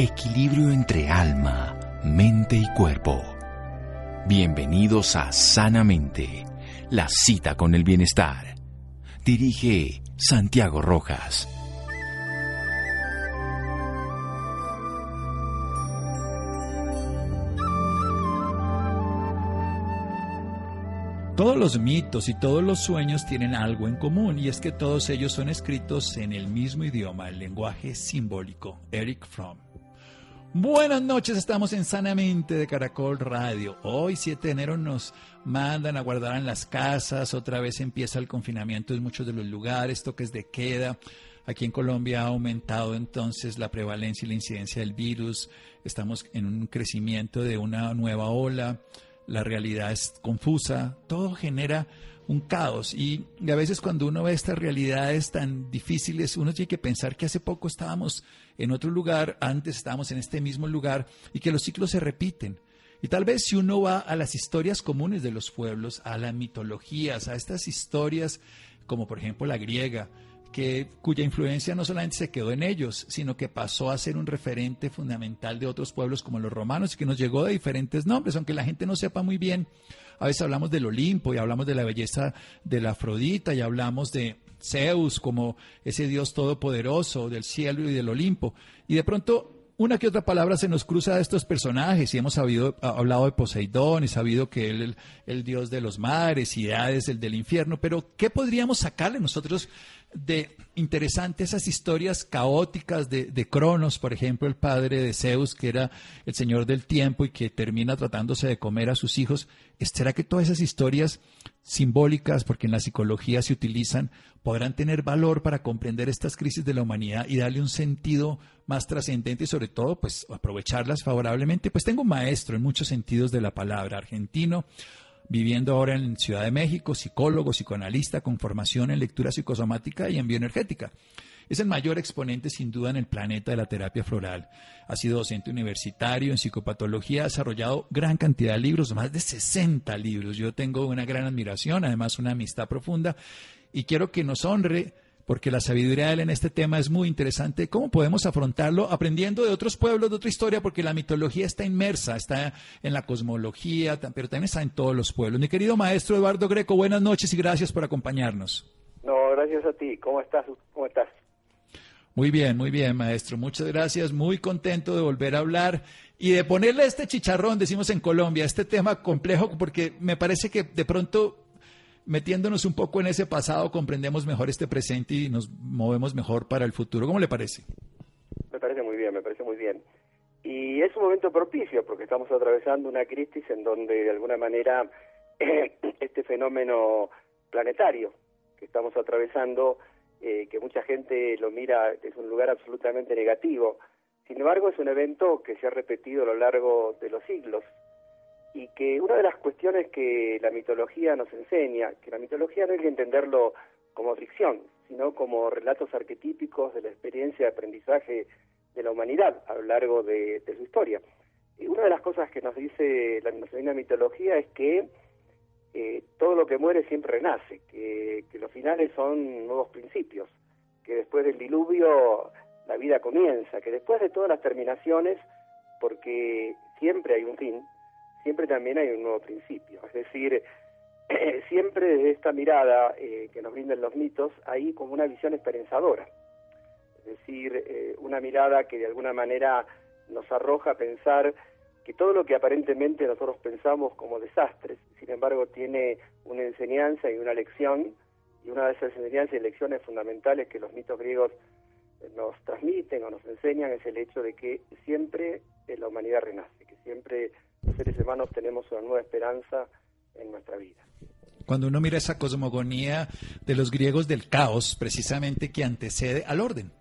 Equilibrio entre alma, mente y cuerpo. Bienvenidos a Sanamente, la cita con el bienestar. Dirige Santiago Rojas. Todos los mitos y todos los sueños tienen algo en común y es que todos ellos son escritos en el mismo idioma, el lenguaje simbólico. Eric Fromm. Buenas noches, estamos en Sanamente de Caracol Radio. Hoy 7 de enero nos mandan a guardar en las casas, otra vez empieza el confinamiento en muchos de los lugares, toques de queda. Aquí en Colombia ha aumentado entonces la prevalencia y la incidencia del virus, estamos en un crecimiento de una nueva ola la realidad es confusa, todo genera un caos y, a veces cuando uno ve estas realidades tan difíciles, uno tiene que pensar que hace poco estábamos en otro lugar, antes estábamos en este mismo lugar y que los ciclos se repiten. Y tal vez si uno va a las historias comunes de los pueblos, a las mitologías, a estas historias como por ejemplo la griega, que, cuya influencia no solamente se quedó en ellos, sino que pasó a ser un referente fundamental de otros pueblos como los romanos y que nos llegó de diferentes nombres, aunque la gente no sepa muy bien. A veces hablamos del Olimpo y hablamos de la belleza de la Afrodita y hablamos de Zeus como ese dios todopoderoso del cielo y del Olimpo. Y de pronto una que otra palabra se nos cruza de estos personajes y hemos sabido, hablado de Poseidón y sabido que él el, el dios de los mares y Hades el del infierno, pero ¿qué podríamos sacarle nosotros de interesante esas historias caóticas de, de, Cronos, por ejemplo, el padre de Zeus, que era el señor del tiempo y que termina tratándose de comer a sus hijos. ¿Será que todas esas historias simbólicas, porque en la psicología se utilizan, podrán tener valor para comprender estas crisis de la humanidad y darle un sentido más trascendente y sobre todo, pues, aprovecharlas favorablemente? Pues tengo un maestro en muchos sentidos de la palabra, argentino, viviendo ahora en Ciudad de México, psicólogo, psicoanalista con formación en lectura psicosomática y en bioenergética. Es el mayor exponente sin duda en el planeta de la terapia floral. Ha sido docente universitario en psicopatología, ha desarrollado gran cantidad de libros, más de 60 libros. Yo tengo una gran admiración, además una amistad profunda y quiero que nos honre porque la sabiduría de él en este tema es muy interesante. ¿Cómo podemos afrontarlo aprendiendo de otros pueblos, de otra historia? Porque la mitología está inmersa, está en la cosmología, pero también está en todos los pueblos. Mi querido maestro Eduardo Greco, buenas noches y gracias por acompañarnos. No, gracias a ti. ¿Cómo estás? ¿Cómo estás? Muy bien, muy bien, maestro. Muchas gracias. Muy contento de volver a hablar y de ponerle este chicharrón, decimos en Colombia, este tema complejo, porque me parece que de pronto metiéndonos un poco en ese pasado, comprendemos mejor este presente y nos movemos mejor para el futuro. ¿Cómo le parece? Me parece muy bien, me parece muy bien. Y es un momento propicio porque estamos atravesando una crisis en donde de alguna manera este fenómeno planetario que estamos atravesando, eh, que mucha gente lo mira desde un lugar absolutamente negativo, sin embargo es un evento que se ha repetido a lo largo de los siglos y que una de las cuestiones que la mitología nos enseña, que la mitología no hay que entenderlo como ficción, sino como relatos arquetípicos de la experiencia de aprendizaje de la humanidad a lo largo de, su historia. Y una de las cosas que nos dice la, mitología es que eh, todo lo que muere siempre renace, que, que los finales son nuevos principios, que después del diluvio la vida comienza, que después de todas las terminaciones, porque siempre hay un fin, siempre también hay un nuevo principio. Es decir, siempre desde esta mirada eh, que nos brindan los mitos hay como una visión esperanzadora. Es decir, eh, una mirada que de alguna manera nos arroja a pensar que todo lo que aparentemente nosotros pensamos como desastres, sin embargo, tiene una enseñanza y una lección, y una de esas enseñanzas y lecciones fundamentales que los mitos griegos nos transmiten o nos enseñan es el hecho de que siempre la humanidad renace, que siempre los seres humanos tenemos una nueva esperanza en nuestra vida. Cuando uno mira esa cosmogonía de los griegos del caos, precisamente que antecede al orden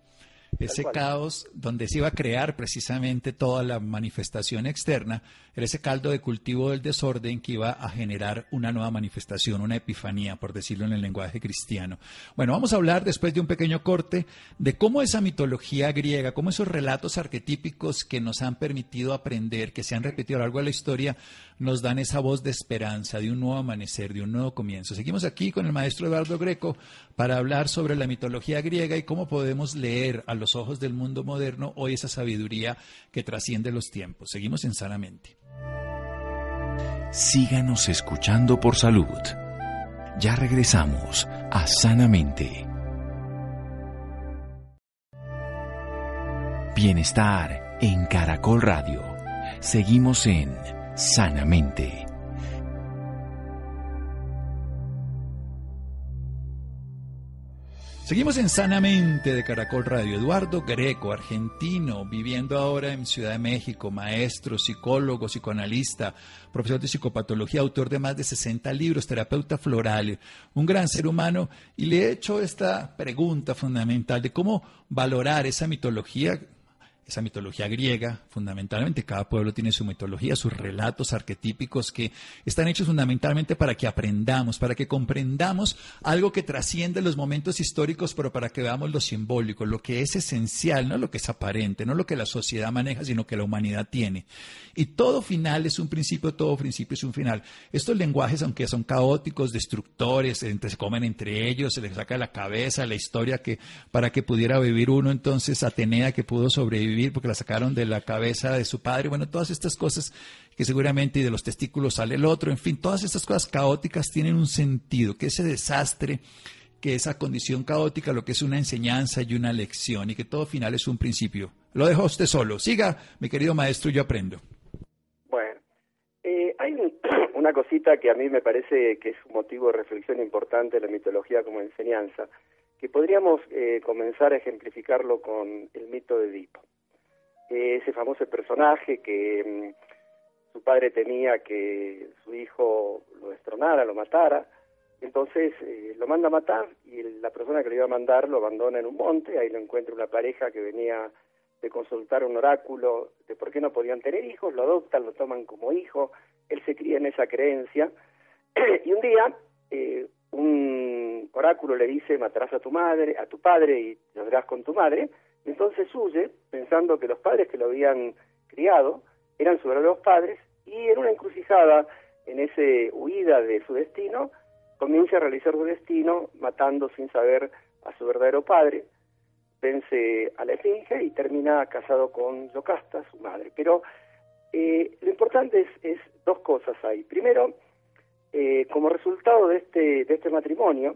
ese caos donde se iba a crear precisamente toda la manifestación externa, era ese caldo de cultivo del desorden que iba a generar una nueva manifestación, una epifanía, por decirlo en el lenguaje cristiano. Bueno, vamos a hablar después de un pequeño corte de cómo esa mitología griega, cómo esos relatos arquetípicos que nos han permitido aprender, que se han repetido a lo largo de la historia, nos dan esa voz de esperanza, de un nuevo amanecer, de un nuevo comienzo. Seguimos aquí con el maestro Eduardo Greco para hablar sobre la mitología griega y cómo podemos leer a los ojos del mundo moderno hoy esa sabiduría que trasciende los tiempos. Seguimos en Sanamente. Síganos escuchando por salud. Ya regresamos a Sanamente. Bienestar en Caracol Radio. Seguimos en Sanamente. Seguimos en Sanamente de Caracol Radio. Eduardo Greco, argentino, viviendo ahora en Ciudad de México, maestro, psicólogo, psicoanalista, profesor de psicopatología, autor de más de 60 libros, terapeuta floral, un gran ser humano. Y le he hecho esta pregunta fundamental de cómo valorar esa mitología esa mitología griega, fundamentalmente, cada pueblo tiene su mitología, sus relatos arquetípicos que están hechos fundamentalmente para que aprendamos, para que comprendamos algo que trasciende los momentos históricos, pero para que veamos lo simbólico, lo que es esencial, no lo que es aparente, no lo que la sociedad maneja, sino que la humanidad tiene. Y todo final es un principio, todo principio es un final. Estos lenguajes, aunque son caóticos, destructores, se comen entre ellos, se les saca la cabeza la historia que para que pudiera vivir uno, entonces Atenea que pudo sobrevivir porque la sacaron de la cabeza de su padre, bueno, todas estas cosas que seguramente de los testículos sale el otro, en fin, todas estas cosas caóticas tienen un sentido, que ese desastre, que esa condición caótica, lo que es una enseñanza y una lección, y que todo final es un principio. Lo dejo usted solo. Siga, mi querido maestro, yo aprendo. Bueno, eh, hay una cosita que a mí me parece que es un motivo de reflexión importante de la mitología como enseñanza, que podríamos eh, comenzar a ejemplificarlo con el mito de Edipo ese famoso personaje que mm, su padre temía que su hijo lo destronara, lo matara, entonces eh, lo manda a matar y la persona que lo iba a mandar lo abandona en un monte, ahí lo encuentra una pareja que venía de consultar un oráculo de por qué no podían tener hijos, lo adoptan, lo toman como hijo, él se cría en esa creencia. Y un día eh, un oráculo le dice matarás a tu madre, a tu padre y lo harás con tu madre, entonces huye, pensando que los padres que lo habían criado eran sus verdaderos padres, y en una encrucijada, en esa huida de su destino, comienza a realizar su destino matando sin saber a su verdadero padre, vence a la Esfinge y termina casado con Yocasta, su madre. Pero eh, lo importante es, dos cosas ahí. Primero, eh, como resultado de este, de este matrimonio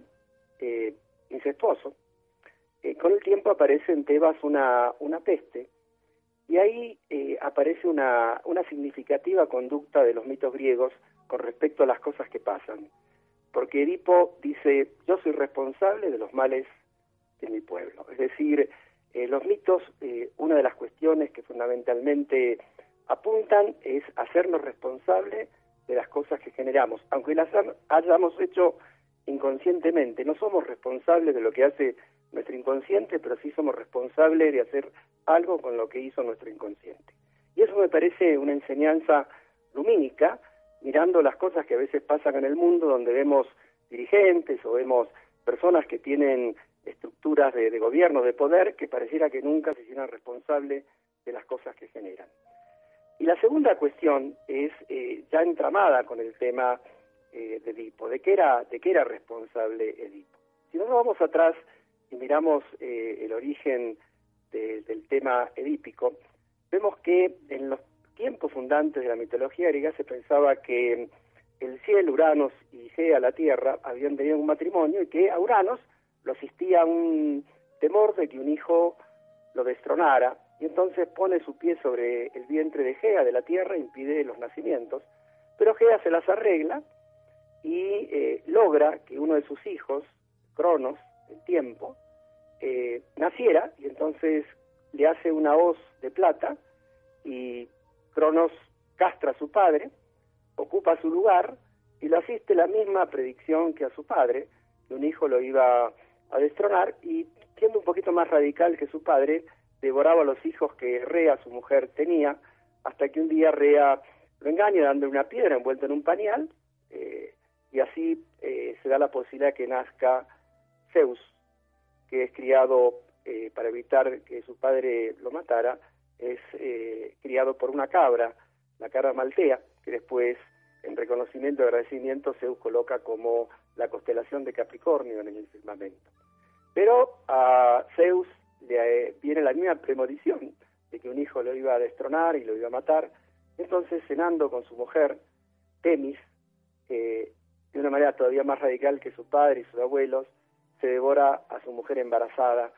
eh, incestuoso, eh, con el tiempo aparece en Tebas una, una peste y ahí eh, aparece una, una significativa conducta de los mitos griegos con respecto a las cosas que pasan. Porque Edipo dice, yo soy responsable de los males de mi pueblo. Es decir, eh, los mitos, una de las cuestiones que fundamentalmente apuntan es hacernos responsables de las cosas que generamos, aunque las hayamos hecho inconscientemente, no somos responsables de lo que hace nuestro inconsciente, pero sí somos responsables de hacer algo con lo que hizo nuestro inconsciente. Y eso me parece una enseñanza lumínica, mirando las cosas que a veces pasan en el mundo, donde vemos dirigentes o vemos personas que tienen estructuras de, gobierno, de poder, que pareciera que nunca se hicieran responsables de las cosas que generan. Y la segunda cuestión es eh, ya entramada con el tema eh, de Edipo, de qué era, de qué era responsable Edipo. Si nos vamos atrás si miramos eh, el origen del tema edípico, vemos que en los tiempos fundantes de la mitología griega se pensaba que el cielo, Uranos y Gea, la tierra, habían tenido un matrimonio y que a Uranos lo asistía un temor de que un hijo lo destronara y entonces pone su pie sobre el vientre de Gea, de la tierra, e impide los nacimientos. Pero Gea se las arregla y eh, logra que uno de sus hijos, Cronos, tiempo, eh, naciera y entonces le hace una hoz de plata y Cronos castra a su padre, ocupa su lugar y lo asiste la misma predicción que a su padre, que un hijo lo iba a destronar y siendo un poquito más radical que su padre, devoraba a los hijos que Rea, su mujer, tenía, hasta que un día Rea lo engaña dándole una piedra envuelta en un pañal eh, y así eh, se da la posibilidad que nazca Zeus, que es criado eh, para evitar que su padre lo matara, es eh, criado por una cabra, la cabra maltea, que después, en reconocimiento y agradecimiento, Zeus coloca como la constelación de Capricornio en el firmamento. Pero a Zeus le eh, tiene la misma premonición de que un hijo lo iba a destronar y lo iba a matar. Entonces, cenando con su mujer, Temis, de una manera todavía más radical que su padre y sus abuelos, se devora a su mujer embarazada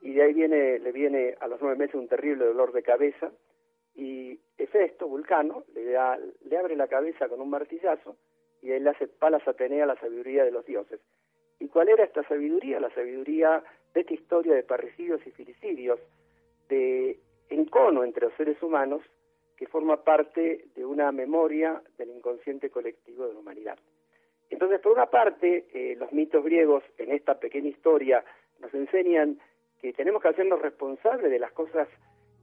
y de ahí viene, le viene a los nueve meses un terrible dolor de cabeza y Hefesto, Vulcano, le, da, le abre la cabeza con un martillazo y él le hace palas Atenea la sabiduría de los dioses. ¿Y cuál era esta sabiduría? La sabiduría de esta historia de parricidios y filicidios, de encono entre los seres humanos, que forma parte de una memoria del inconsciente colectivo de la humanidad. Entonces, por una parte, eh, los mitos griegos en esta pequeña historia nos enseñan que tenemos que hacernos responsables de las cosas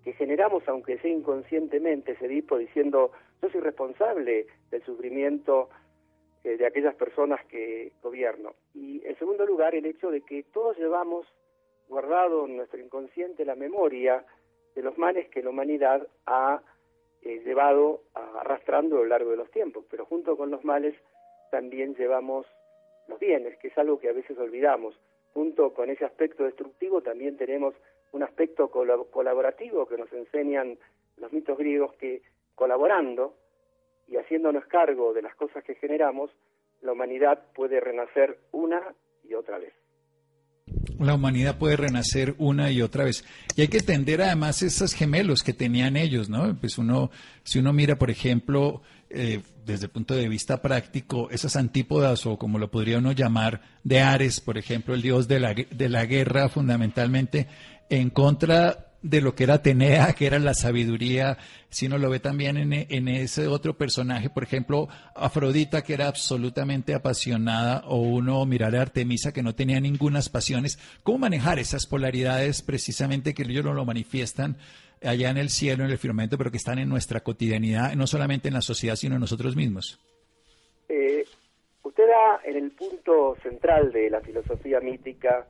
que generamos, aunque sea inconscientemente, ese Edipo diciendo, yo soy responsable del sufrimiento eh, de aquellas personas que gobierno. Y en segundo lugar, el hecho de que todos llevamos guardado en nuestro inconsciente la memoria de los males que la humanidad ha eh, llevado arrastrando a lo largo de los tiempos, pero junto con los males también llevamos los bienes, que es algo que a veces olvidamos. Junto con ese aspecto destructivo también tenemos un aspecto colaborativo que nos enseñan los mitos griegos que colaborando y haciéndonos cargo de las cosas que generamos, la humanidad puede renacer una y otra vez. La humanidad puede renacer una y otra vez. Y hay que entender además esos gemelos que tenían ellos, ¿no? Pues uno, si uno mira, por ejemplo, eh, desde el punto de vista práctico, esas antípodas, o como lo podría uno llamar, de Ares, por ejemplo, el dios de la, de la guerra, fundamentalmente, en contra de lo que era Atenea, que era la sabiduría, si uno lo ve también en, en, ese otro personaje, por ejemplo, Afrodita, que era absolutamente apasionada, o uno mirar a Artemisa, que no tenía ninguna pasiones. ¿Cómo manejar esas polaridades precisamente que ellos no lo manifiestan allá en el cielo, en el firmamento, pero que están en nuestra cotidianidad, no solamente en la sociedad, sino en nosotros mismos? Eh, usted da en el punto central de la filosofía mítica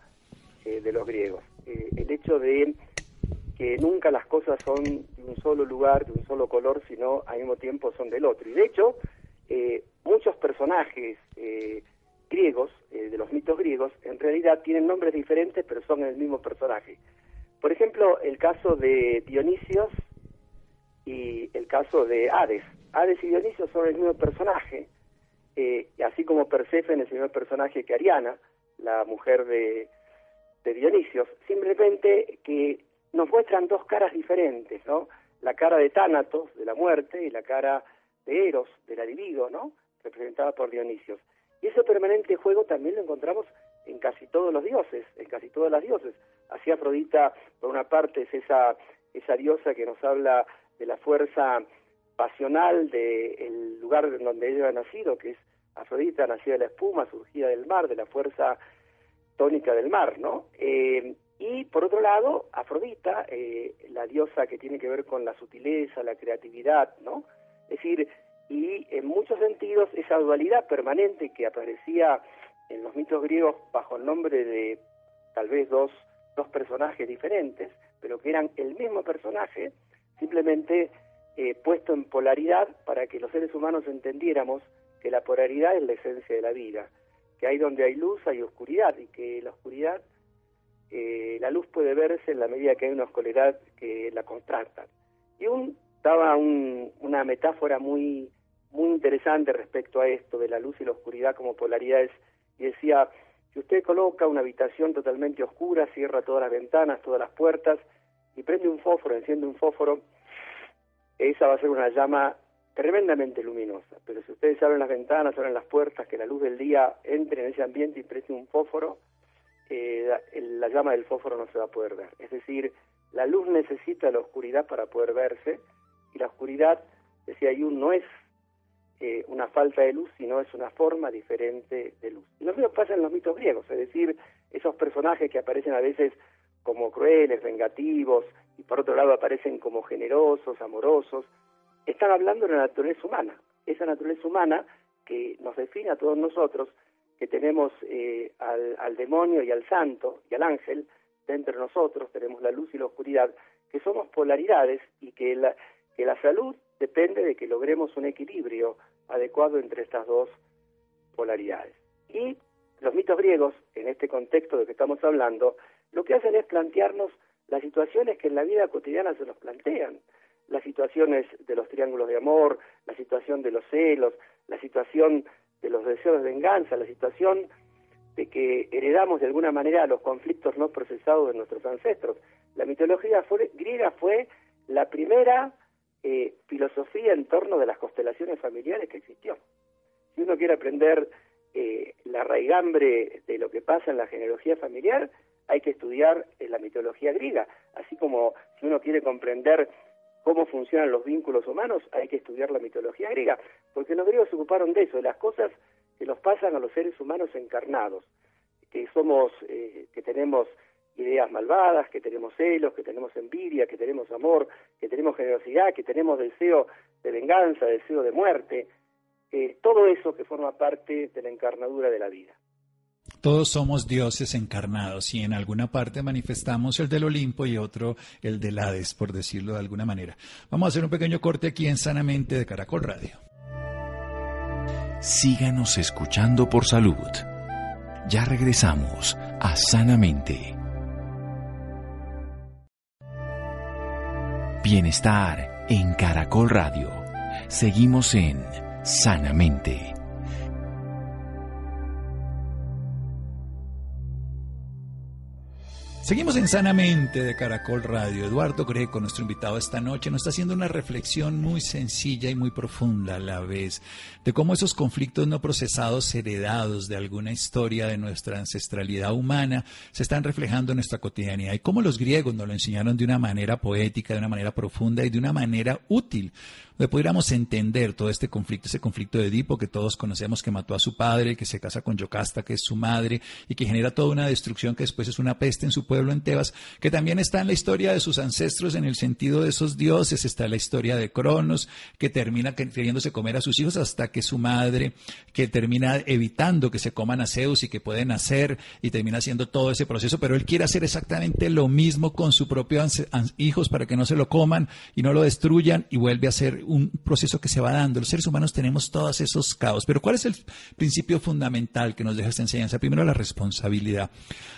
eh, de los griegos, eh, el hecho de que nunca las cosas son de un solo lugar, de un solo color, sino al mismo tiempo son del otro. Y de hecho, eh, muchos personajes eh, griegos, eh, de los mitos griegos, en realidad tienen nombres diferentes, pero son el mismo personaje. Por ejemplo, el caso de Dionisios y el caso de Hades. Hades y Dionisio son el mismo personaje, así como Perséfone es el mismo personaje que Ariana, la mujer de, de Dionisios, simplemente que nos muestran dos caras diferentes, ¿no? La cara de Tánatos, de la muerte, y la cara de Eros, de la libido, ¿no? Representada por Dionisios. Y ese permanente juego también lo encontramos en casi todos los dioses, en casi todas las dioses. Así Afrodita, por una parte, es esa, esa diosa que nos habla de la fuerza pasional del lugar en donde ella ha nacido, que es Afrodita, nacida de la espuma, surgida del mar, de la fuerza tónica del mar, ¿no? Eh, y por otro lado, Afrodita, eh, la diosa que tiene que ver con la sutileza, la creatividad, ¿no? Es decir, y en muchos sentidos esa dualidad permanente que aparecía en los mitos griegos bajo el nombre de tal vez dos, dos personajes diferentes, pero que eran el mismo personaje, simplemente eh, puesto en polaridad para que los seres humanos entendiéramos que la polaridad es la esencia de la vida, que hay donde hay luz hay oscuridad y que la oscuridad eh, la luz puede verse en la medida que hay una oscuridad que la contrastan. Y un daba una metáfora muy, muy interesante respecto a esto de la luz y la oscuridad como polaridades y decía, si usted coloca una habitación totalmente oscura, cierra todas las ventanas, todas las puertas y prende un fósforo, enciende un fósforo, esa va a ser una llama tremendamente luminosa. Pero si ustedes abren las ventanas, abren las puertas, que la luz del día entre en ese ambiente y prende un fósforo, eh, la, llama del fósforo no se va a poder ver. Es decir, la luz necesita la oscuridad para poder verse y la oscuridad, decía Jung, no es eh, una falta de luz, sino es una forma diferente de luz. Y lo mismo pasa en los mitos griegos, es decir, esos personajes que aparecen a veces como crueles, vengativos, y por otro lado aparecen como generosos, amorosos, están hablando de la naturaleza humana, esa naturaleza humana que nos define a todos nosotros que tenemos eh, al, demonio y al santo y al ángel dentro de nosotros, tenemos la luz y la oscuridad, que somos polaridades y que la, que la salud depende de que logremos un equilibrio adecuado entre estas dos polaridades. Y los mitos griegos, en este contexto de que estamos hablando, lo que hacen es plantearnos las situaciones que en la vida cotidiana se nos plantean, las situaciones de los triángulos de amor, la situación de los celos, la situación de los deseos de venganza, la situación de que heredamos de alguna manera los conflictos no procesados de nuestros ancestros. La mitología griega fue la primera eh, filosofía en torno de las constelaciones familiares que existió. Si uno quiere aprender eh, la raigambre de lo que pasa en la genealogía familiar, hay que estudiar eh, la mitología griega, así como si uno quiere comprender cómo funcionan los vínculos humanos, hay que estudiar la mitología griega, porque los griegos se ocuparon de eso, de las cosas que nos pasan a los seres humanos encarnados, que somos, eh, que tenemos ideas malvadas, que tenemos celos, que tenemos envidia, que tenemos amor, que tenemos generosidad, que tenemos deseo de venganza, deseo de muerte, eh, todo eso que forma parte de la encarnadura de la vida. Todos somos dioses encarnados y en alguna parte manifestamos el del Olimpo y otro el del Hades, por decirlo de alguna manera. Vamos a hacer un pequeño corte aquí en Sanamente de Caracol Radio. Síganos escuchando por salud. Ya regresamos a Sanamente. Bienestar en Caracol Radio. Seguimos en Sanamente. Seguimos en Sanamente de Caracol Radio. Eduardo Greco, nuestro invitado esta noche, nos está haciendo una reflexión muy sencilla y muy profunda a la vez de cómo esos conflictos no procesados heredados de alguna historia de nuestra ancestralidad humana se están reflejando en nuestra cotidianidad y cómo los griegos nos lo enseñaron de una manera poética, de una manera profunda y de una manera útil donde pudiéramos entender todo este conflicto, ese conflicto de Edipo que todos conocemos que mató a su padre, que se casa con Yocasta, que es su madre, y que genera toda una destrucción que después es una peste en su pueblo en Tebas, que también está en la historia de sus ancestros en el sentido de esos dioses, está la historia de Cronos, que termina queriéndose comer a sus hijos hasta que su madre, que termina evitando que se coman a Zeus y que pueden nacer y termina haciendo todo ese proceso, pero él quiere hacer exactamente lo mismo con sus propios hijos para que no se lo coman y no lo destruyan y vuelve a ser un proceso que se va dando. Los seres humanos tenemos todos esos caos. Pero ¿cuál es el principio fundamental que nos deja esta enseñanza? Primero, la responsabilidad.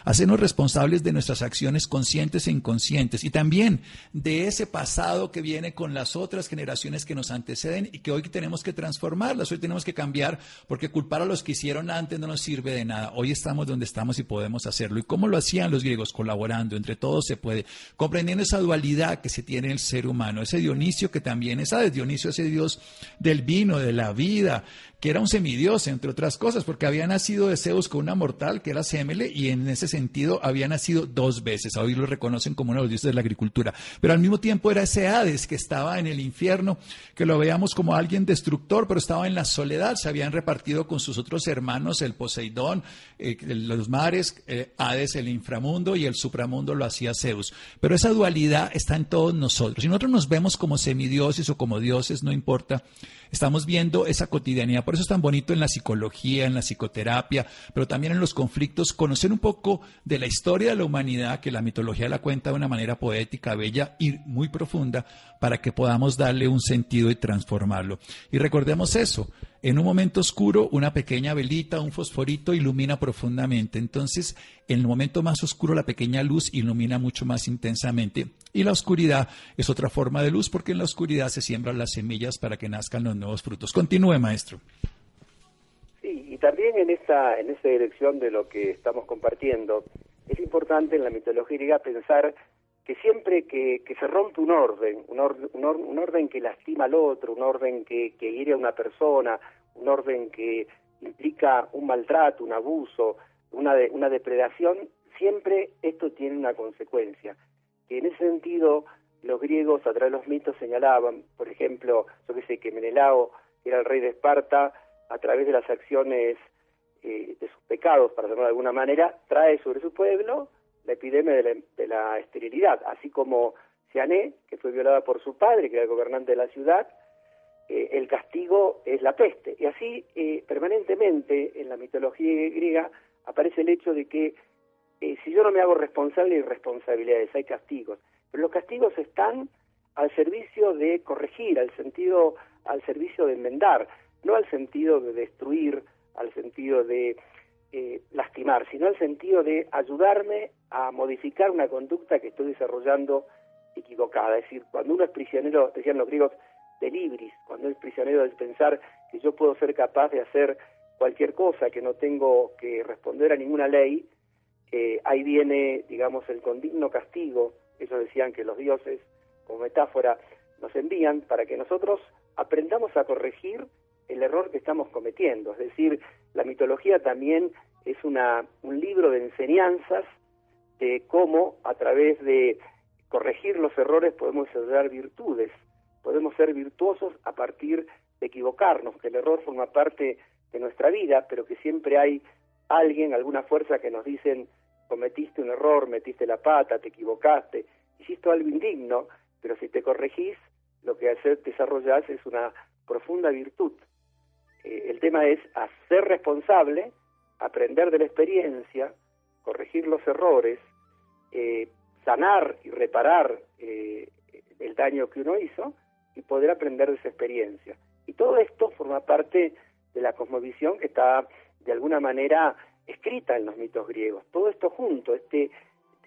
Hacernos responsables de nuestras acciones conscientes e inconscientes y también de ese pasado que viene con las otras generaciones que nos anteceden y que hoy tenemos que transformarlas, hoy tenemos que cambiar porque culpar a los que hicieron antes no nos sirve de nada. Hoy estamos donde estamos y podemos hacerlo. ¿Y cómo lo hacían los griegos? Colaborando, entre todos se puede, comprendiendo esa dualidad que se tiene en el ser humano, ese Dionisio que también es, ¿sabes? Dionisio ese Dios del vino, de la vida, era un semidios, entre otras cosas, porque había nacido de Zeus con una mortal, que era Semele, y en ese sentido había nacido dos veces. Hoy lo reconocen como uno de los dioses de la agricultura. Pero al mismo tiempo era ese Hades que estaba en el infierno, que lo veíamos como alguien destructor, pero estaba en la soledad. Se habían repartido con sus otros hermanos el Poseidón, eh, los mares, eh, Hades, el inframundo, y el supramundo lo hacía Zeus. Pero esa dualidad está en todos nosotros. Si nosotros nos vemos como semidioses o como dioses, no importa, estamos viendo esa cotidianidad. Por eso es tan bonito en la psicología, en la psicoterapia, pero también en los conflictos, conocer un poco de la historia de la humanidad, que la mitología la cuenta de una manera poética, bella y muy profunda, para que podamos darle un sentido y transformarlo. Y recordemos eso, en un momento oscuro, una pequeña velita, un fosforito ilumina profundamente. Entonces, en el momento más oscuro, la pequeña luz ilumina mucho más intensamente. Y la oscuridad es otra forma de luz porque en la oscuridad se siembran las semillas para que nazcan los nuevos frutos. Continúe, maestro. Sí, y también en esta, en esta dirección de lo que estamos compartiendo, es importante en la mitología griega pensar que siempre que, se rompe un orden, un, un, orden que lastima al otro, un orden que, que hiere a una persona, un orden que implica un maltrato, un abuso, una, una depredación, siempre esto tiene una consecuencia. Y en ese sentido, los griegos a través de los mitos señalaban, por ejemplo, yo que sé, que Menelao, era el rey de Esparta, a través de las acciones eh, de sus pecados, para decirlo de alguna manera, trae sobre su pueblo la epidemia de la, esterilidad, así como Siané, que fue violada por su padre, que era el gobernante de la ciudad, eh, el castigo es la peste. Y así, eh, permanentemente, en la mitología griega, aparece el hecho de que eh, si yo no me hago responsable de responsabilidades, hay castigos. Pero los castigos están al servicio de corregir, al sentido, al servicio de enmendar, no al sentido de destruir, al sentido de eh, lastimar, sino el sentido de ayudarme a modificar una conducta que estoy desarrollando equivocada. Es decir, cuando uno es prisionero, decían los griegos, de libris, cuando es prisionero de pensar que yo puedo ser capaz de hacer cualquier cosa, que no tengo que responder a ninguna ley, eh, ahí viene, digamos, el condigno castigo. Ellos decían que los dioses, como metáfora, nos envían para que nosotros aprendamos a corregir el error que estamos cometiendo. Es decir, la mitología también es una, un libro de enseñanzas de cómo a través de corregir los errores podemos desarrollar virtudes, podemos ser virtuosos a partir de equivocarnos, que el error forma parte de nuestra vida, pero que siempre hay alguien, alguna fuerza que nos dicen cometiste un error, metiste la pata, te equivocaste, hiciste algo indigno, pero si te corregís, lo que desarrollás es una profunda virtud. Eh, el tema es hacer responsable, aprender de la experiencia, corregir los errores, eh, sanar y reparar eh, el daño que uno hizo y poder aprender de esa experiencia. Y todo esto forma parte de la cosmovisión que está de alguna manera escrita en los mitos griegos. Todo esto junto, este,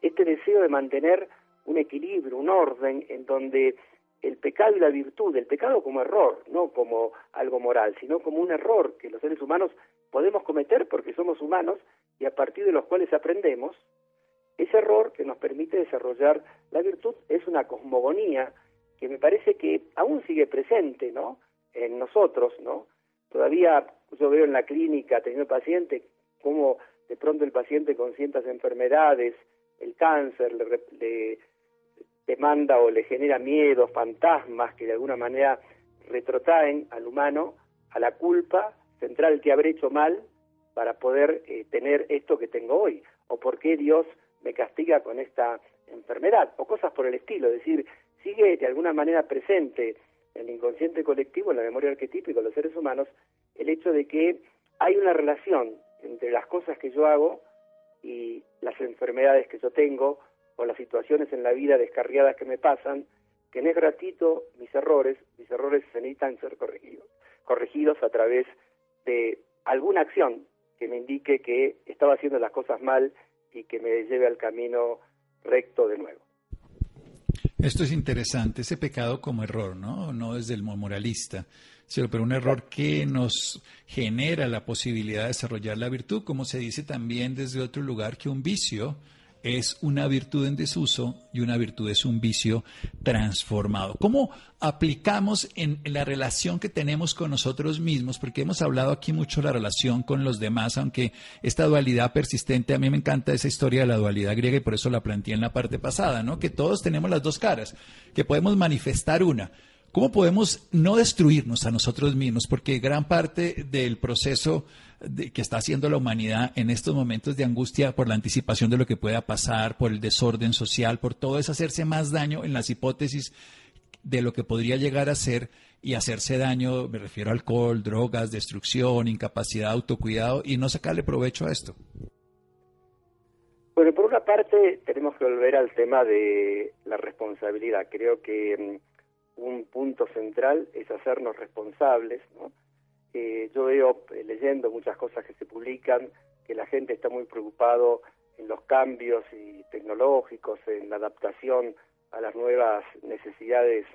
este deseo de mantener un equilibrio, un orden en donde el pecado y la virtud, el pecado como error, no como algo moral, sino como un error que los seres humanos podemos cometer porque somos humanos y a partir de los cuales aprendemos, ese error que nos permite desarrollar la virtud es una cosmogonía que me parece que aún sigue presente, ¿no? En nosotros, ¿no? Todavía yo veo en la clínica teniendo pacientes cómo de pronto el paciente con ciertas enfermedades, el cáncer, le, le demanda o le genera miedo, fantasmas que de alguna manera retrotraen al humano a la culpa central que habré hecho mal para poder eh, tener esto que tengo hoy, o por qué Dios me castiga con esta enfermedad, o cosas por el estilo, es decir, sigue de alguna manera presente en el inconsciente colectivo, en la memoria arquetípica de los seres humanos, el hecho de que hay una relación entre las cosas que yo hago y las enfermedades que yo tengo, o las situaciones en la vida descarriadas que me pasan, que no es gratuito mis errores, mis errores se necesitan ser corregidos, corregidos a través de alguna acción que me indique que estaba haciendo las cosas mal y que me lleve al camino recto de nuevo. Esto es interesante, ese pecado como error, ¿no? No desde el moralista, sino pero un error que nos genera la posibilidad de desarrollar la virtud, como se dice también desde otro lugar que un vicio es una virtud en desuso y una virtud es un vicio transformado. ¿Cómo aplicamos en, la relación que tenemos con nosotros mismos? Porque hemos hablado aquí mucho de la relación con los demás, aunque esta dualidad persistente, a mí me encanta esa historia de la dualidad griega y por eso la planteé en la parte pasada, ¿no? Que todos tenemos las dos caras, que podemos manifestar una. ¿Cómo podemos no destruirnos a nosotros mismos? Porque gran parte del proceso que está haciendo la humanidad en estos momentos de angustia por la anticipación de lo que pueda pasar, por el desorden social, por todo es hacerse más daño en las hipótesis de lo que podría llegar a ser y hacerse daño, me refiero a alcohol, drogas, destrucción, incapacidad, autocuidado y no sacarle provecho a esto. Bueno, por una parte tenemos que volver al tema de la responsabilidad. Creo que mm, un punto central es hacernos responsables, ¿no? Eh, yo veo, eh, leyendo muchas cosas que se publican, que la gente está muy preocupado en los cambios y tecnológicos, en la adaptación a las nuevas necesidades,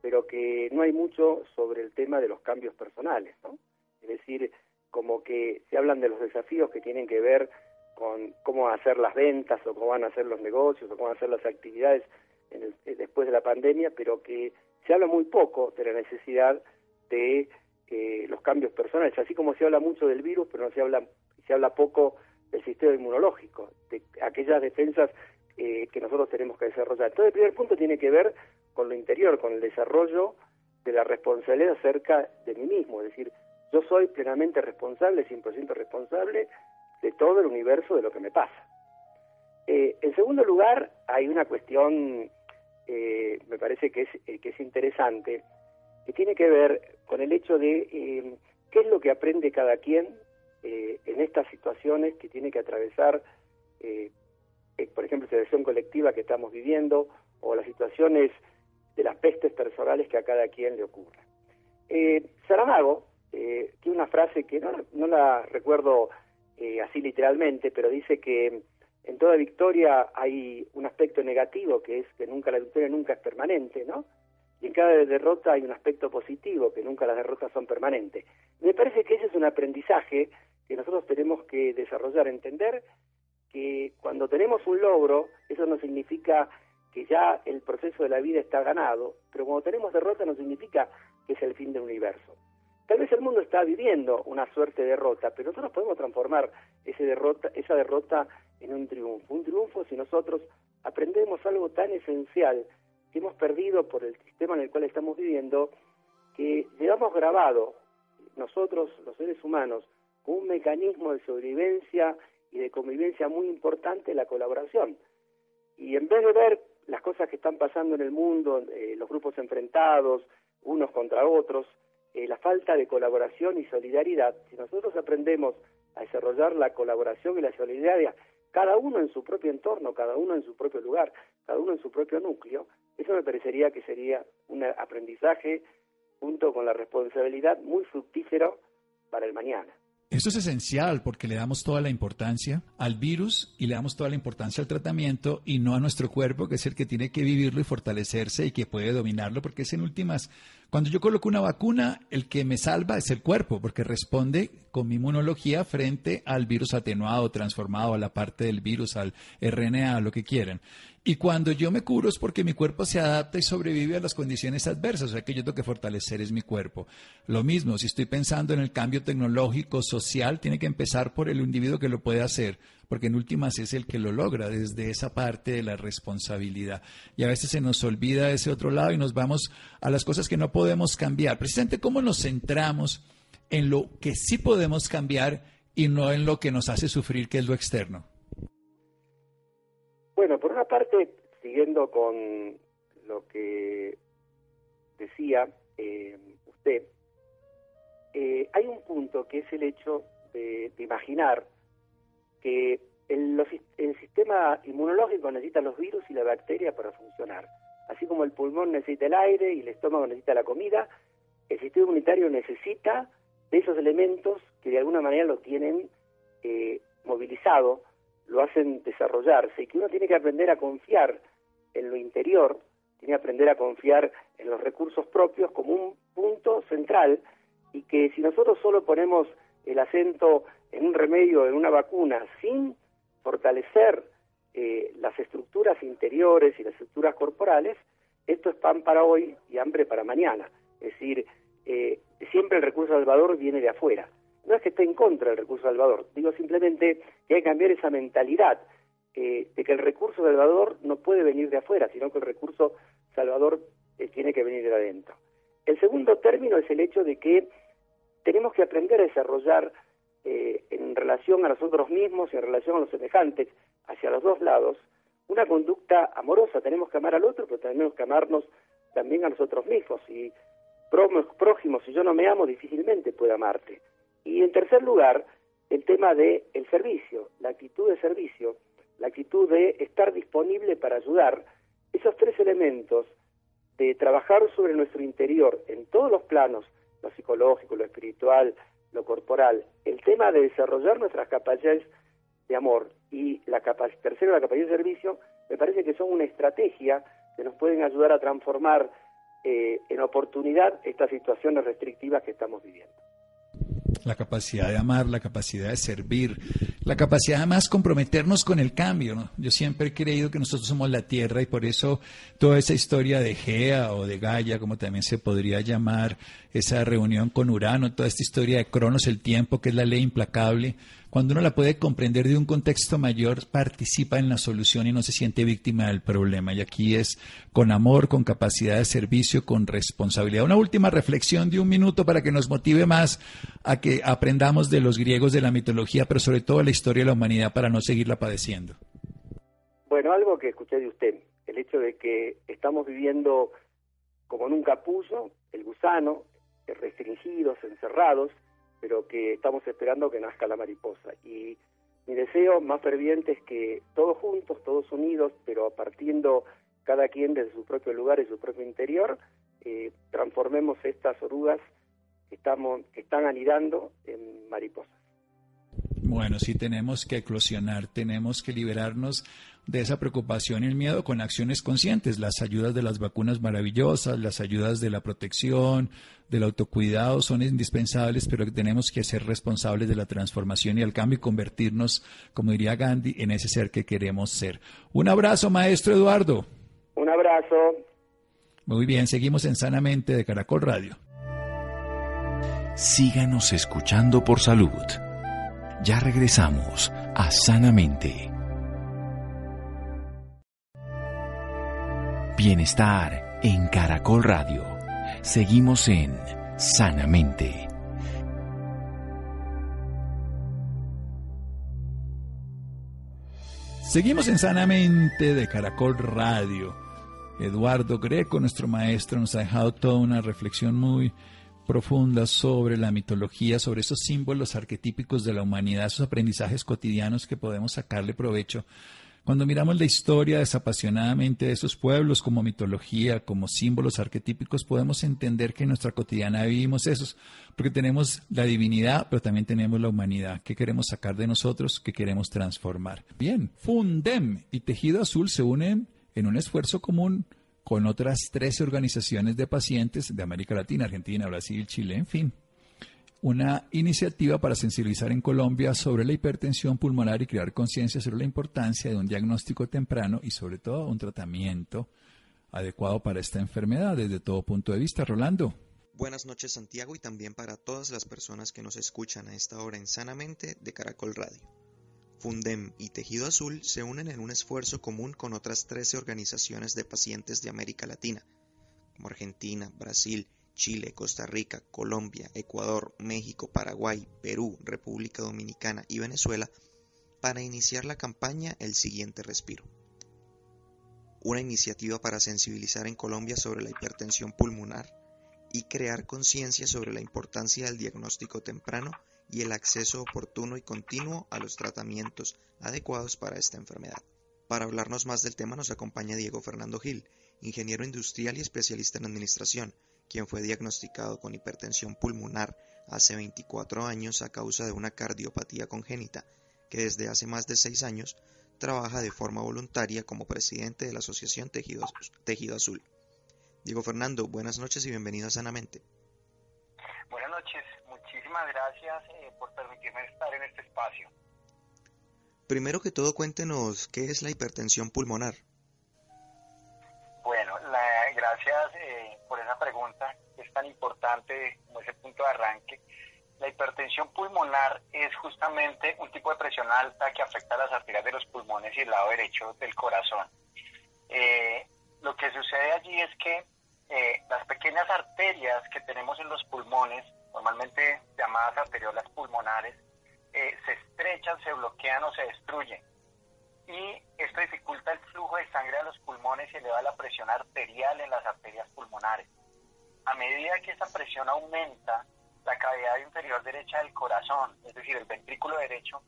pero que no hay mucho sobre el tema de los cambios personales, ¿no? Es decir, como que se hablan de los desafíos que tienen que ver con cómo hacer las ventas o cómo van a hacer los negocios o cómo van a hacer las actividades en eh, después de la pandemia, pero que se habla muy poco de la necesidad de los cambios personales, así como se habla mucho del virus, pero no se habla, se habla poco del sistema inmunológico, de aquellas defensas eh, que nosotros tenemos que desarrollar. Entonces, el primer punto tiene que ver con lo interior, con el desarrollo de la responsabilidad acerca de mí mismo, es decir, yo soy plenamente responsable, 100% responsable de todo el universo de lo que me pasa. Eh, en segundo lugar, hay una cuestión, eh, me parece que es, que es interesante, que tiene que ver con el hecho de eh, qué es lo que aprende cada quien eh, en estas situaciones que tiene que atravesar, eh, por ejemplo, la situación colectiva que estamos viviendo o las situaciones de las pestes personales que a cada quien le ocurra. Saramago tiene una frase que no, la recuerdo eh, así literalmente, pero dice que en toda victoria hay un aspecto negativo, que es que nunca la victoria nunca es permanente, ¿no? Y en cada derrota hay un aspecto positivo, que nunca las derrotas son permanentes. Me parece que ese es un aprendizaje que nosotros tenemos que desarrollar, entender que cuando tenemos un logro, eso no significa que ya el proceso de la vida está ganado, pero cuando tenemos derrota no significa que es el fin del universo. Tal vez el mundo está viviendo una suerte de derrota, pero nosotros podemos transformar ese derrota, esa derrota en un triunfo. Un triunfo si nosotros aprendemos algo tan esencial que hemos perdido por el sistema en el cual estamos viviendo, que llevamos grabado nosotros, los seres humanos, con un mecanismo de sobrevivencia y de convivencia muy importante, la colaboración. Y en vez de ver las cosas que están pasando en el mundo, eh, los grupos enfrentados, unos contra otros, eh, la falta de colaboración y solidaridad, si nosotros aprendemos a desarrollar la colaboración y la solidaridad, cada uno en su propio entorno, cada uno en su propio lugar, cada uno en su propio núcleo, eso me parecería que sería un aprendizaje junto con la responsabilidad muy fructífero para el mañana. Esto es esencial porque le damos toda la importancia al virus y le damos toda la importancia al tratamiento y no a nuestro cuerpo, que es el que tiene que vivirlo y fortalecerse y que puede dominarlo, porque es en últimas, cuando yo coloco una vacuna, el que me salva es el cuerpo, porque responde con mi inmunología frente al virus atenuado, transformado, a la parte del virus, al RNA, lo que quieran. Y cuando yo me curo es porque mi cuerpo se adapta y sobrevive a las condiciones adversas, o sea que yo tengo que fortalecer es mi cuerpo. Lo mismo, si estoy pensando en el cambio tecnológico, social, tiene que empezar por el individuo que lo puede hacer, porque en últimas es el que lo logra desde esa parte de la responsabilidad. Y a veces se nos olvida ese otro lado y nos vamos a las cosas que no podemos cambiar. Precisamente cómo nos centramos en lo que sí podemos cambiar y no en lo que nos hace sufrir, que es lo externo. Bueno, por una parte, siguiendo con lo que decía eh, usted, eh, hay un punto que es el hecho de, imaginar que el, el, sistema inmunológico necesita los virus y la bacteria para funcionar. Así como el pulmón necesita el aire y el estómago necesita la comida, el sistema inmunitario necesita de esos elementos que de alguna manera lo tienen eh, movilizado lo hacen desarrollarse y que uno tiene que aprender a confiar en lo interior, tiene que aprender a confiar en los recursos propios como un punto central y que si nosotros solo ponemos el acento en un remedio, en una vacuna, sin fortalecer eh, las estructuras interiores y las estructuras corporales, esto es pan para hoy y hambre para mañana. Es decir, eh, siempre el recurso salvador viene de afuera no es que esté en contra del recurso salvador, digo simplemente que hay que cambiar esa mentalidad eh, de que el recurso salvador no puede venir de afuera, sino que el recurso salvador tiene que venir de adentro. El segundo término es el hecho de que tenemos que aprender a desarrollar eh, en relación a nosotros mismos y en relación a los semejantes, hacia los dos lados, una conducta amorosa. Tenemos que amar al otro, pero tenemos que amarnos también a nosotros mismos. Y prójimo, si yo no me amo, difícilmente puedo amarte. Y en tercer lugar, el tema del el servicio, la actitud de servicio, la actitud de estar disponible para ayudar. Esos tres elementos de trabajar sobre nuestro interior en todos los planos, lo psicológico, lo espiritual, lo corporal, el tema de desarrollar nuestras capacidades de amor y la tercero, la capacidad de servicio, me parece que son una estrategia que nos pueden ayudar a transformar eh, en oportunidad estas situaciones restrictivas que estamos viviendo la capacidad de amar, la capacidad de servir, la capacidad además comprometernos con el cambio. Yo siempre he creído que nosotros somos la tierra y por eso toda esa historia de Gea o de Gaia, como también se podría llamar, esa reunión con Urano, toda esta historia de Cronos, el tiempo, que es la ley implacable, cuando uno la puede comprender de un contexto mayor, participa en la solución y no se siente víctima del problema. Y aquí es con amor, con capacidad de servicio, con responsabilidad. Una última reflexión de un minuto para que nos motive más a que aprendamos de los griegos de la mitología, pero sobre todo la historia de la humanidad para no seguirla padeciendo. Bueno, algo que escuché de usted, el hecho de que estamos viviendo como nunca puso, el gusano, restringidos, encerrados, pero que estamos esperando que nazca la mariposa. Y mi deseo más ferviente es que todos juntos, todos unidos, pero partiendo cada quien desde su propio lugar y su propio interior, eh, transformemos estas orugas que, estamos, que están anidando en mariposas. Bueno, sí tenemos que eclosionar, tenemos que liberarnos de esa preocupación y el miedo con acciones conscientes, las ayudas de las vacunas maravillosas, las ayudas de la protección, del autocuidado son indispensables, pero tenemos que ser responsables de la transformación y el cambio y convertirnos, como diría Gandhi, en ese ser que queremos ser. Un abrazo, maestro Eduardo. Un abrazo. Muy bien, seguimos en Sanamente de Caracol Radio. Síganos escuchando por salud. Ya regresamos a Sanamente. Bienestar en Caracol Radio. Seguimos en Sanamente. Seguimos en Sanamente de Caracol Radio. Eduardo Greco, nuestro maestro, nos ha dejado toda una reflexión muy profunda sobre la mitología, sobre esos símbolos arquetípicos de la humanidad, esos aprendizajes cotidianos que podemos sacarle provecho. Cuando miramos la historia desapasionadamente de esos pueblos como mitología, como símbolos arquetípicos, podemos entender que en nuestra cotidiana vivimos esos, porque tenemos la divinidad, pero también tenemos la humanidad. ¿Qué queremos sacar de nosotros? ¿Qué queremos transformar? Bien, Fundem y Tejido Azul se unen en un esfuerzo común con otras 13 organizaciones de pacientes de América Latina, Argentina, Brasil, Chile, en fin. Una iniciativa para sensibilizar en Colombia sobre la hipertensión pulmonar y crear conciencia sobre la importancia de un diagnóstico temprano y sobre todo un tratamiento adecuado para esta enfermedad desde todo punto de vista. Rolando. Buenas noches Santiago y también para todas las personas que nos escuchan a esta hora en Sanamente de Caracol Radio. Fundem y Tejido Azul se unen en un esfuerzo común con otras 13 organizaciones de pacientes de América Latina, como Argentina, Brasil, Chile, Costa Rica, Colombia, Ecuador, México, Paraguay, Perú, República Dominicana y Venezuela, para iniciar la campaña El siguiente respiro. Una iniciativa para sensibilizar en Colombia sobre la hipertensión pulmonar y crear conciencia sobre la importancia del diagnóstico temprano y el acceso oportuno y continuo a los tratamientos adecuados para esta enfermedad. Para hablarnos más del tema nos acompaña Diego Fernando Gil, ingeniero industrial y especialista en administración, quien fue diagnosticado con hipertensión pulmonar hace 24 años a causa de una cardiopatía congénita, que desde hace más de 6 años trabaja de forma voluntaria como presidente de la Asociación Tejido, Azul. Diego Fernando, buenas noches y bienvenido a Sanamente. Buenas noches, muchísimas gracias eh, por permitirme estar en este espacio. Primero que todo, cuéntenos qué es la hipertensión pulmonar. Bueno, la, gracias eh, por esa pregunta, es tan importante como ese punto de arranque. La hipertensión pulmonar es justamente un tipo de presión alta que afecta a las arterias de los pulmones y el lado derecho del corazón. Eh, lo que sucede allí es que eh, las pequeñas arterias que tenemos en los pulmones normalmente llamadas arteriolas pulmonares, eh, se estrechan, se bloquean o se destruyen. Y esto dificulta el flujo de sangre a los pulmones y eleva la presión arterial en las arterias pulmonares. A medida que esa presión aumenta, la cavidad inferior derecha del corazón, es decir, el ventrículo derecho,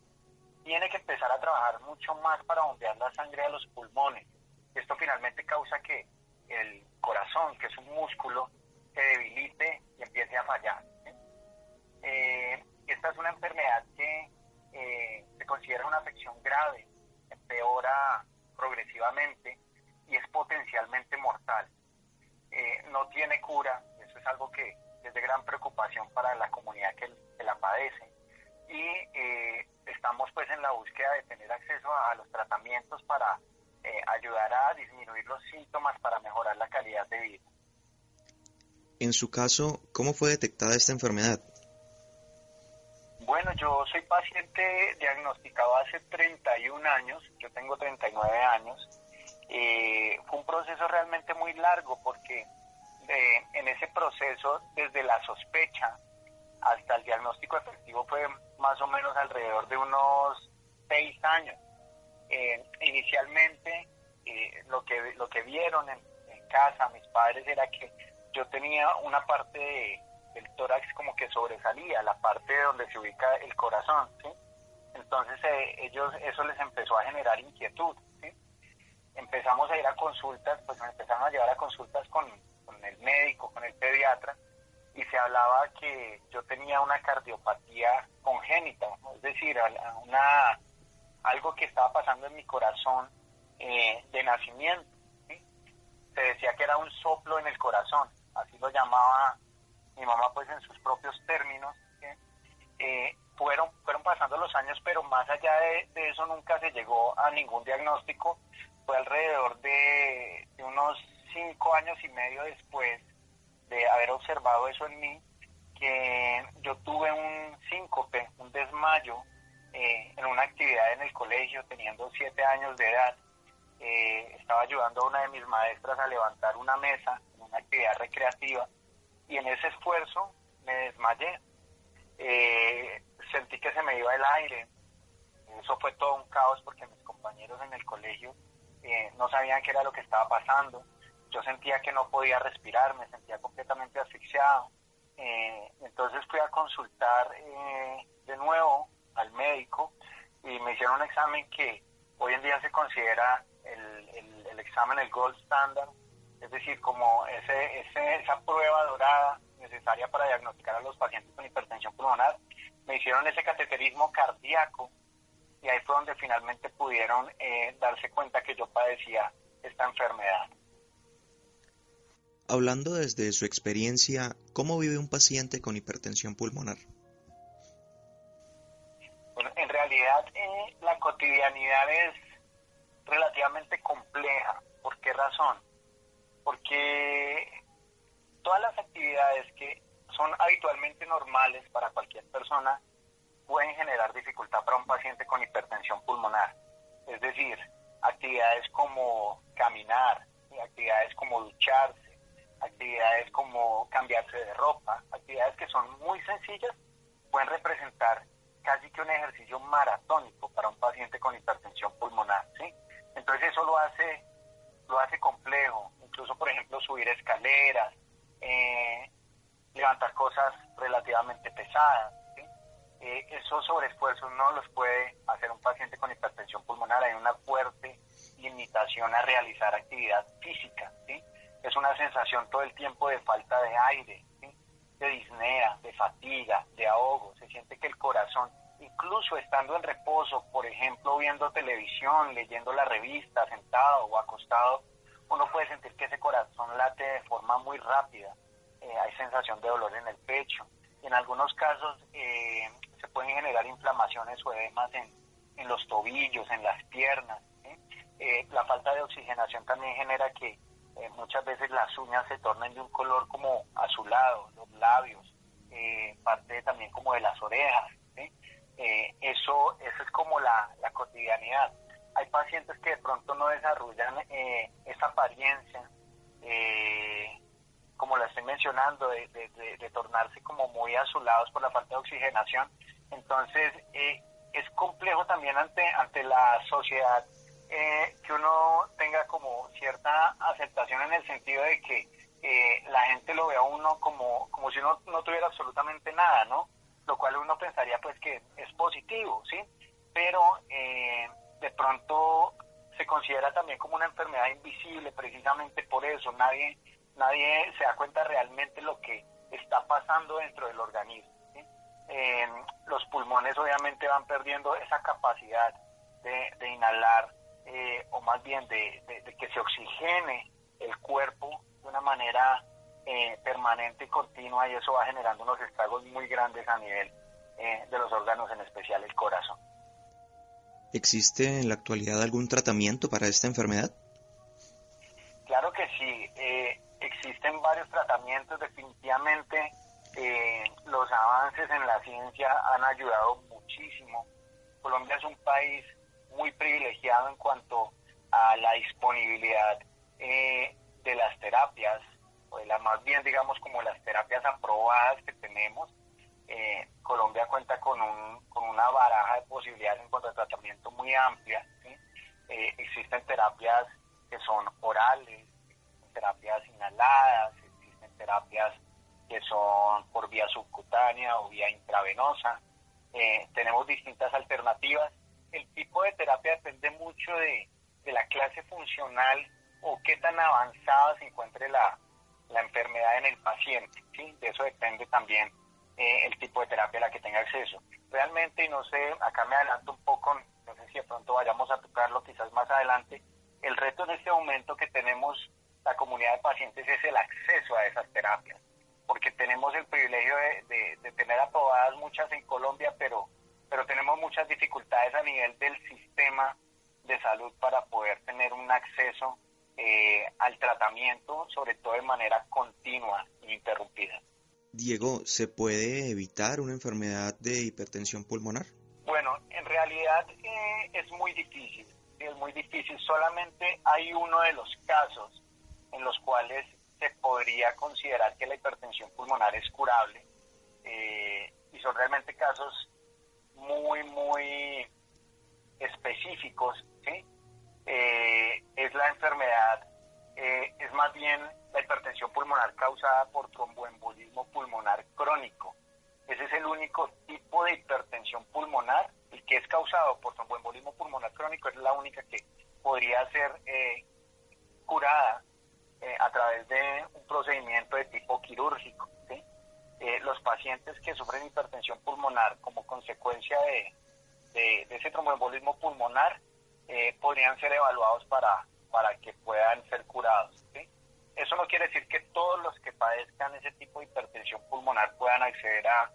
tiene que empezar a trabajar mucho más para bombear la sangre a los pulmones. Esto finalmente causa que el corazón, que es un músculo, se debilite y empiece a fallar. Eh, esta es una enfermedad que eh, se considera una afección grave, empeora progresivamente y es potencialmente mortal. Eh, no tiene cura, eso es algo que es de gran preocupación para la comunidad que, la padece. Y estamos pues en la búsqueda de tener acceso a, los tratamientos para ayudar a disminuir los síntomas para mejorar la calidad de vida. En su caso, ¿cómo fue detectada esta enfermedad? Bueno, yo soy paciente diagnosticado hace 31 años, yo tengo 39 años. Eh, fue un proceso realmente muy largo porque en ese proceso, desde la sospecha hasta el diagnóstico efectivo, fue más o menos alrededor de unos 6 años. Eh, inicialmente, eh, lo, que, lo que vieron en, en casa mis padres era que yo tenía una parte de el tórax como que sobresalía, la parte donde se ubica el corazón, ¿sí? Entonces eh, ellos, eso les empezó a generar inquietud, ¿sí? Empezamos a ir a consultas, pues nos empezaron a llevar a consultas con, el médico, con el pediatra, y se hablaba que yo tenía una cardiopatía congénita, es decir, una, algo que estaba pasando en mi corazón eh, de nacimiento. Se decía que era un soplo en el corazón, así lo llamaba mi mamá pues en sus propios términos. Eh, fueron, fueron pasando los años, pero más allá de, eso nunca se llegó a ningún diagnóstico. Fue alrededor de, de unos cinco años y medio después de haber observado eso en mí, que yo tuve un síncope, un desmayo, eh, en una actividad en el colegio, teniendo siete años de edad. Eh, estaba ayudando a una de mis maestras a levantar una mesa en una actividad recreativa y en ese esfuerzo me desmayé. Eh, sentí que se me iba el aire. Eso fue todo un caos porque mis compañeros en el colegio no sabían qué era lo que estaba pasando yo sentía que no podía respirar, me sentía completamente asfixiado. Eh, entonces fui a consultar eh, de nuevo al médico y me hicieron un examen que hoy en día se considera el, el, examen, el gold standard, es decir, como ese, ese, esa prueba dorada necesaria para diagnosticar a los pacientes con hipertensión pulmonar. Me hicieron ese cateterismo cardíaco y ahí fue donde finalmente pudieron eh, darse cuenta que yo padecía esta enfermedad. Hablando desde su experiencia, ¿cómo vive un paciente con hipertensión pulmonar? Bueno, en realidad eh, la cotidianidad es relativamente compleja. ¿Por qué razón? Porque todas las actividades que son habitualmente normales para cualquier persona pueden generar dificultad para un paciente con hipertensión pulmonar. Es decir, actividades como caminar, actividades como ducharse, actividades como cambiarse de ropa, actividades que son muy sencillas, pueden representar casi que un ejercicio maratónico para un paciente con hipertensión pulmonar, ¿sí? Entonces eso lo hace, lo hace complejo, incluso por ejemplo subir escaleras, eh, levantar cosas relativamente pesadas, ¿sí? eh, esos sobreesfuerzos no los puede hacer un paciente con hipertensión pulmonar, hay una fuerte limitación a realizar actividad física, es una sensación todo el tiempo de falta de aire, de disnea, de fatiga, de ahogo. Se siente que el corazón, incluso estando en reposo, por ejemplo, viendo televisión, leyendo la revista, sentado o acostado, uno puede sentir que ese corazón late de forma muy rápida. Eh, hay sensación de dolor en el pecho. En algunos casos eh, se pueden generar inflamaciones o edemas en, los tobillos, en las piernas. Eh, la falta de oxigenación también genera que muchas veces las uñas se tornan de un color como azulado, los labios, parte también como de las orejas. Eso, eso es como la, la, cotidianidad. Hay pacientes que de pronto no desarrollan esa apariencia, como la estoy mencionando, de, de, tornarse como muy azulados por la falta de oxigenación. Entonces, es complejo también ante, ante la sociedad eh, que uno tenga como cierta aceptación en el sentido de que eh, la gente lo vea a uno como, como si uno no tuviera absolutamente nada, ¿no? Lo cual uno pensaría pues que es positivo, ¿sí? Pero eh, de pronto se considera también como una enfermedad invisible precisamente por eso. Nadie, nadie se da cuenta realmente lo que está pasando dentro del organismo. los pulmones obviamente van perdiendo esa capacidad de, de inhalar eh, o más bien de, que se oxigene el cuerpo de una manera eh, permanente y continua y eso va generando unos estragos muy grandes a nivel eh, de los órganos, en especial el corazón. ¿Existe en la actualidad algún tratamiento para esta enfermedad? Claro que sí, existen varios tratamientos, definitivamente los avances en la ciencia han ayudado muchísimo. Colombia es un país muy privilegiado en cuanto a la disponibilidad eh, de las terapias, o de la más bien digamos como las terapias aprobadas que tenemos. Eh, Colombia cuenta con, un, con una baraja de posibilidades en cuanto a tratamiento muy amplia. Eh, existen terapias que son orales, terapias inhaladas, existen terapias que son por vía subcutánea o vía intravenosa. tenemos distintas alternativas el tipo de terapia depende mucho de, la clase funcional o qué tan avanzada se encuentre la, la enfermedad en el paciente. ¿sí? De eso depende también eh, el tipo de terapia a la que tenga acceso. Realmente, y no sé, acá me adelanto un poco, no sé si de pronto vayamos a tocarlo quizás más adelante, el reto en este momento que tenemos la comunidad de pacientes es el acceso a esas terapias, porque tenemos el privilegio de, de tener aprobadas muchas en Colombia, pero, pero tenemos muchas dificultades a nivel del sistema de salud para poder tener un acceso eh, al tratamiento, sobre todo de manera continua e interrumpida. Diego, ¿se puede evitar una enfermedad de hipertensión pulmonar? Bueno, en realidad eh, es muy difícil, es muy difícil. Solamente hay uno de los casos en los cuales se podría considerar que la hipertensión pulmonar es curable eh, y son realmente casos muy, muy específicos eh, es la enfermedad, eh, es más bien la hipertensión pulmonar causada por tromboembolismo pulmonar crónico. Ese es el único tipo de hipertensión pulmonar, el que es causado por tromboembolismo pulmonar crónico, es la única que podría ser eh, curada a través de un procedimiento de tipo quirúrgico. los pacientes que sufren hipertensión pulmonar como consecuencia de, de, ese tromboembolismo pulmonar eh, podrían ser evaluados para, para que puedan ser curados. Eso no quiere decir que todos los que padezcan ese tipo de hipertensión pulmonar puedan acceder a,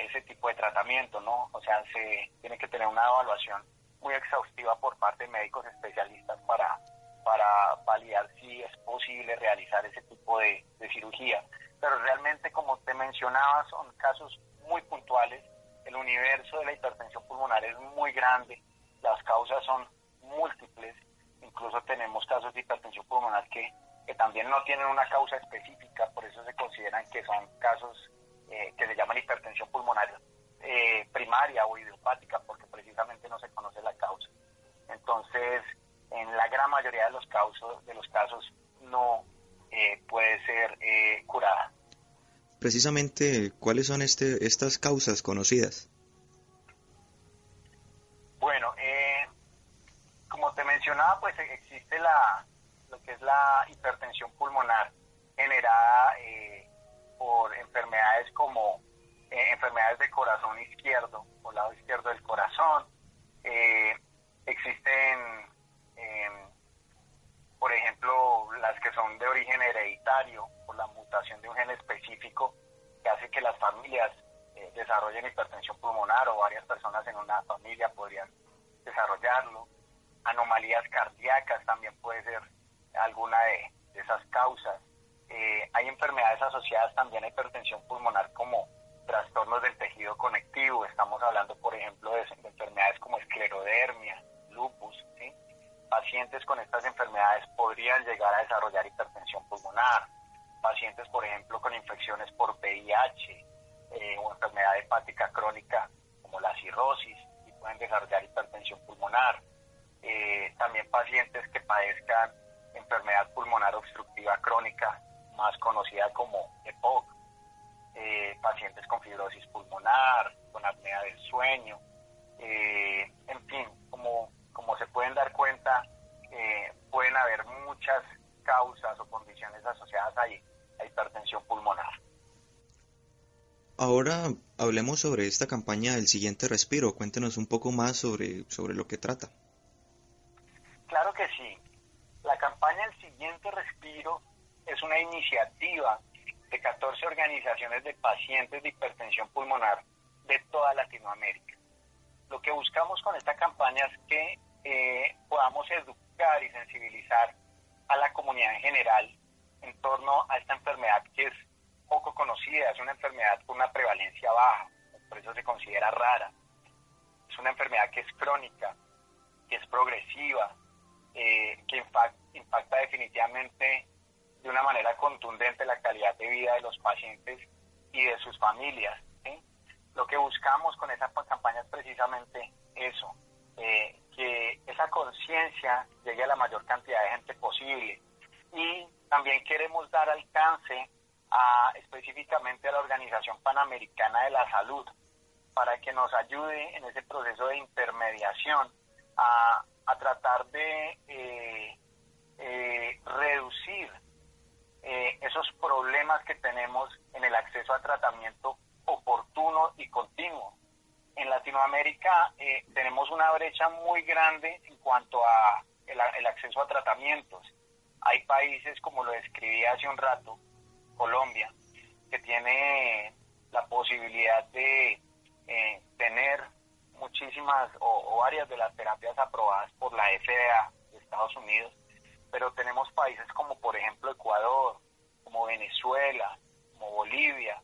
ese tipo de tratamiento, ¿no? O sea, se tiene que tener una evaluación muy exhaustiva por parte de médicos especialistas para, para validar si es posible realizar ese tipo de, de cirugía. Pero realmente, como te mencionaba, son casos muy puntuales el universo de la hipertensión pulmonar es muy grande, las causas son múltiples, incluso tenemos casos de hipertensión pulmonar que, que también no tienen una causa específica, por eso se consideran que son casos eh, que se llaman hipertensión pulmonar eh, primaria o idiopática, porque precisamente no se conoce la causa. Entonces, en la gran mayoría de los, casos, de los casos no eh, puede ser curada precisamente cuáles son este, estas causas conocidas. Bueno, eh, como te mencionaba, pues existe la, lo que es la hipertensión pulmonar generada eh, por enfermedades como eh, enfermedades de corazón izquierdo o lado izquierdo del corazón. existen, em, por ejemplo, las que son de origen hereditario por la mutación de un gen específico que hace que las familias eh, desarrollen hipertensión pulmonar o varias personas en una familia podrían desarrollarlo. Anomalías cardíacas también puede ser alguna de, esas causas. Eh, hay enfermedades asociadas también a hipertensión pulmonar como trastornos del tejido conectivo. Estamos hablando, por ejemplo, de, enfermedades como esclerodermia, lupus. Pacientes con estas enfermedades podrían llegar a desarrollar hipertensión pulmonar pacientes, por ejemplo, con infecciones por VIH eh, o enfermedad hepática crónica como la cirrosis y pueden desarrollar hipertensión pulmonar. Eh, también pacientes que padezcan enfermedad pulmonar obstructiva crónica, más conocida como EPOC, eh, pacientes con fibrosis pulmonar, con apnea del sueño, en fin, como, como se pueden dar cuenta, pueden haber muchas causas o condiciones asociadas ahí hipertensión pulmonar. Ahora hablemos sobre esta campaña del siguiente respiro. Cuéntenos un poco más sobre, sobre lo que trata. Claro que sí. La campaña El siguiente respiro es una iniciativa de 14 organizaciones de pacientes de hipertensión pulmonar de toda Latinoamérica. Lo que buscamos con esta campaña es que eh, podamos educar y sensibilizar a la comunidad en general en torno a esta enfermedad que es poco conocida, es una enfermedad con una prevalencia baja, por eso se considera rara. Es una enfermedad que es crónica, que es progresiva, eh, que impacta, definitivamente de una manera contundente la calidad de vida de los pacientes y de sus familias. Lo que buscamos con esa campaña es precisamente eso, eh, que esa conciencia llegue a la mayor cantidad de gente posible y también queremos dar alcance a, específicamente a la Organización Panamericana de la Salud para que nos ayude en ese proceso de intermediación a, tratar de eh, eh, reducir eh, esos problemas que tenemos en el acceso a tratamiento oportuno y continuo. En Latinoamérica eh, tenemos una brecha muy grande en cuanto a el, acceso a tratamientos. Hay países, como lo describí hace un rato, Colombia, que tiene la posibilidad de eh, tener muchísimas o, varias de las terapias aprobadas por la FDA de Estados Unidos, pero tenemos países como por ejemplo Ecuador, como Venezuela, como Bolivia,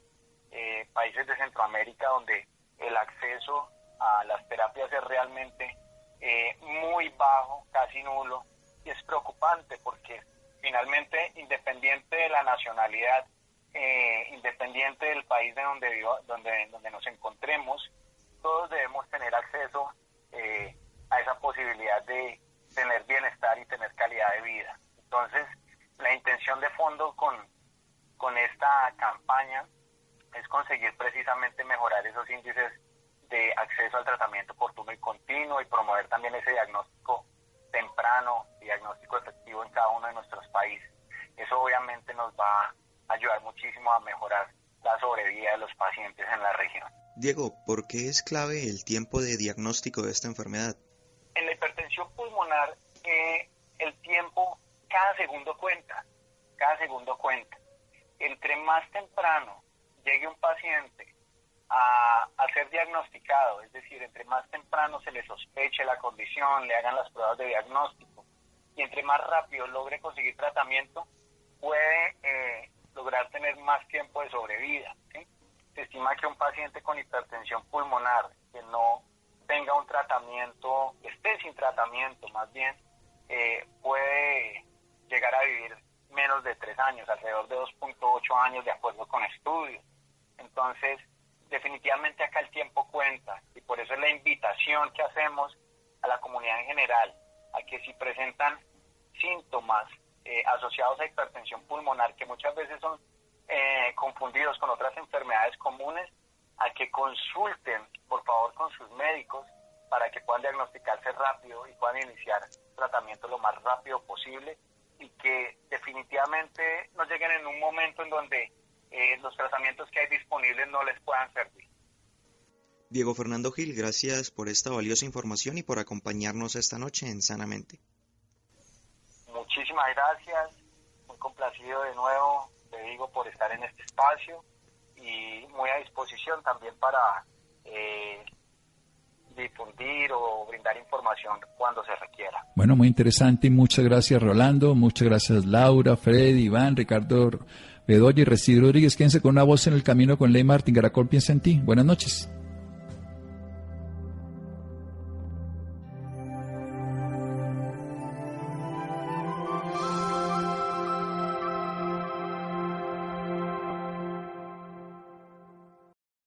eh, países de Centroamérica donde el acceso a las terapias es realmente eh, muy bajo, casi nulo, y es preocupante porque finalmente, independiente de la nacionalidad, eh, independiente del país de donde, vivo, donde, donde nos encontremos, todos debemos tener acceso eh, a esa posibilidad de tener bienestar y tener calidad de vida. Entonces, la intención de fondo con, con esta campaña es conseguir precisamente mejorar esos índices de acceso al tratamiento oportuno y continuo y promover también ese diagnóstico temprano diagnóstico efectivo en cada uno de nuestros países. Eso obviamente nos va a ayudar muchísimo a mejorar la sobrevida de los pacientes en la región. Diego, ¿por qué es clave el tiempo de diagnóstico de esta enfermedad? En la hipertensión pulmonar, eh, el tiempo, cada segundo cuenta, cada segundo cuenta. Entre más temprano llegue un paciente a, ser diagnosticado, es decir, entre más temprano se le sospeche la condición, le hagan las pruebas de diagnóstico y entre más rápido logre conseguir tratamiento, puede eh, lograr tener más tiempo de sobrevida. Se estima que un paciente con hipertensión pulmonar que no tenga un tratamiento, esté sin tratamiento más bien, eh, puede llegar a vivir menos de tres años, alrededor de 2.8 años de acuerdo con estudios. Entonces, definitivamente acá el tiempo cuenta y por eso es la invitación que hacemos a la comunidad en general, a que si presentan síntomas eh, asociados a hipertensión pulmonar, que muchas veces son eh, confundidos con otras enfermedades comunes, a que consulten por favor con sus médicos para que puedan diagnosticarse rápido y puedan iniciar tratamiento lo más rápido posible y que definitivamente no lleguen en un momento en donde eh, los tratamientos que hay disponibles no les puedan servir. Diego Fernando Gil, gracias por esta valiosa información y por acompañarnos esta noche en Sanamente. Muchísimas gracias, muy complacido de nuevo, digo, por estar en este espacio y muy a disposición también para eh, difundir o brindar información cuando se requiera. Bueno, muy interesante y muchas gracias Rolando, muchas gracias Laura, Fred, Iván, Ricardo Bedoya y Residio Rodríguez. Quédense con una voz en el camino con Ley Martín. Garacol piensa en ti. Buenas noches.